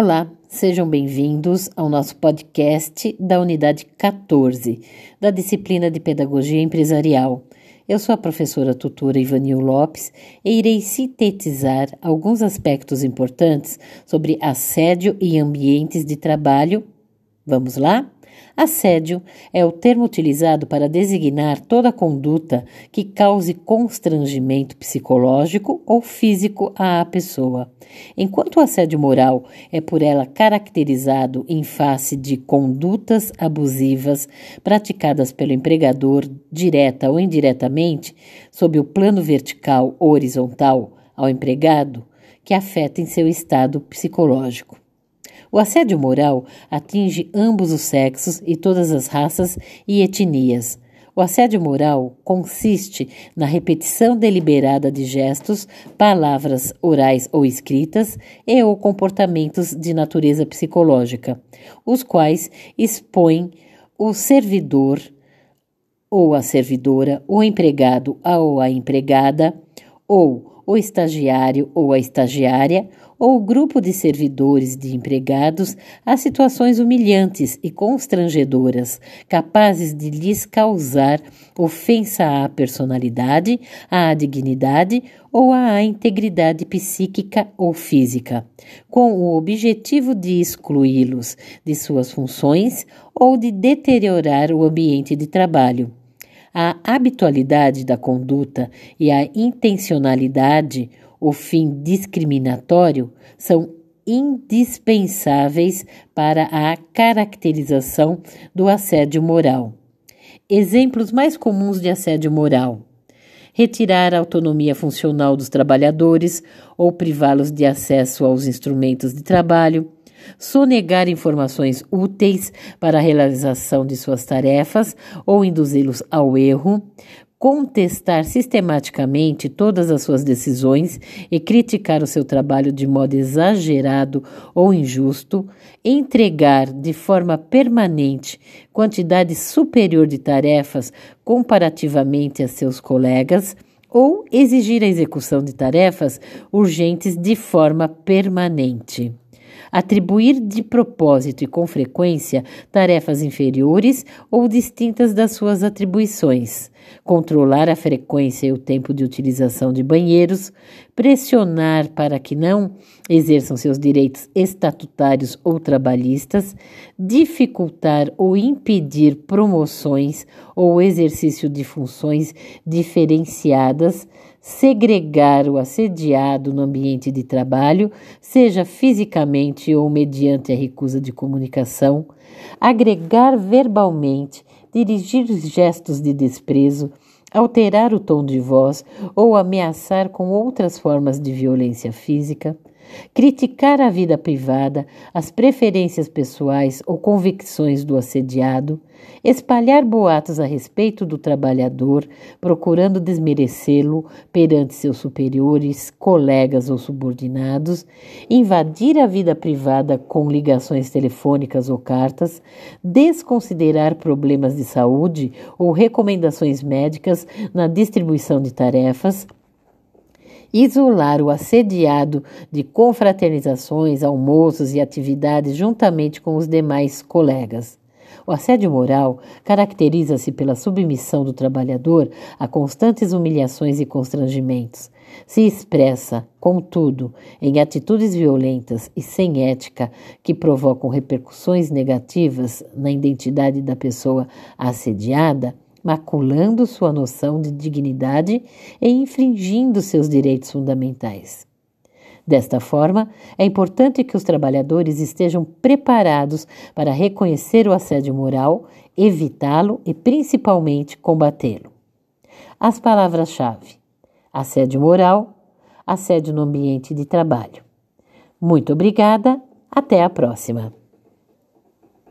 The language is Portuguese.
Olá, sejam bem-vindos ao nosso podcast da unidade 14 da disciplina de Pedagogia Empresarial. Eu sou a professora tutora Ivanil Lopes e irei sintetizar alguns aspectos importantes sobre assédio e ambientes de trabalho. Vamos lá? Assédio é o termo utilizado para designar toda conduta que cause constrangimento psicológico ou físico à pessoa, enquanto o assédio moral é por ela caracterizado em face de condutas abusivas praticadas pelo empregador, direta ou indiretamente, sob o plano vertical ou horizontal ao empregado, que afetem seu estado psicológico. O assédio moral atinge ambos os sexos e todas as raças e etnias. O assédio moral consiste na repetição deliberada de gestos, palavras orais ou escritas e ou comportamentos de natureza psicológica, os quais expõem o servidor ou a servidora, o empregado ou a empregada, ou o estagiário ou a estagiária, ou o grupo de servidores de empregados a situações humilhantes e constrangedoras, capazes de lhes causar ofensa à personalidade, à dignidade ou à integridade psíquica ou física, com o objetivo de excluí-los de suas funções ou de deteriorar o ambiente de trabalho. A habitualidade da conduta e a intencionalidade o fim discriminatório são indispensáveis para a caracterização do assédio moral. Exemplos mais comuns de assédio moral: retirar a autonomia funcional dos trabalhadores ou privá-los de acesso aos instrumentos de trabalho, sonegar informações úteis para a realização de suas tarefas ou induzi-los ao erro, contestar sistematicamente todas as suas decisões e criticar o seu trabalho de modo exagerado ou injusto, entregar de forma permanente quantidade superior de tarefas comparativamente a seus colegas ou exigir a execução de tarefas urgentes de forma permanente atribuir de propósito e com frequência tarefas inferiores ou distintas das suas atribuições, controlar a frequência e o tempo de utilização de banheiros, pressionar para que não exerçam seus direitos estatutários ou trabalhistas, dificultar ou impedir promoções ou exercício de funções diferenciadas, segregar o assediado no ambiente de trabalho, seja fisicamente ou mediante a recusa de comunicação, agregar verbalmente, dirigir gestos de desprezo, alterar o tom de voz ou ameaçar com outras formas de violência física, criticar a vida privada, as preferências pessoais ou convicções do assediado, espalhar boatos a respeito do trabalhador, procurando desmerecê-lo perante seus superiores, colegas ou subordinados, invadir a vida privada com ligações telefônicas ou cartas, desconsiderar problemas de saúde ou recomendações médicas na distribuição de tarefas, isolar o assediado de confraternizações, almoços e atividades juntamente com os demais colegas. O assédio moral caracteriza-se pela submissão do trabalhador a constantes humilhações e constrangimentos. Se expressa, contudo, em atitudes violentas e sem ética que provocam repercussões negativas na identidade da pessoa assediada maculando sua noção de dignidade e infringindo seus direitos fundamentais. Desta forma, é importante que os trabalhadores estejam preparados para reconhecer o assédio moral, evitá-lo e principalmente combatê-lo. As palavras-chave: assédio moral, assédio no ambiente de trabalho. Muito obrigada, até a próxima.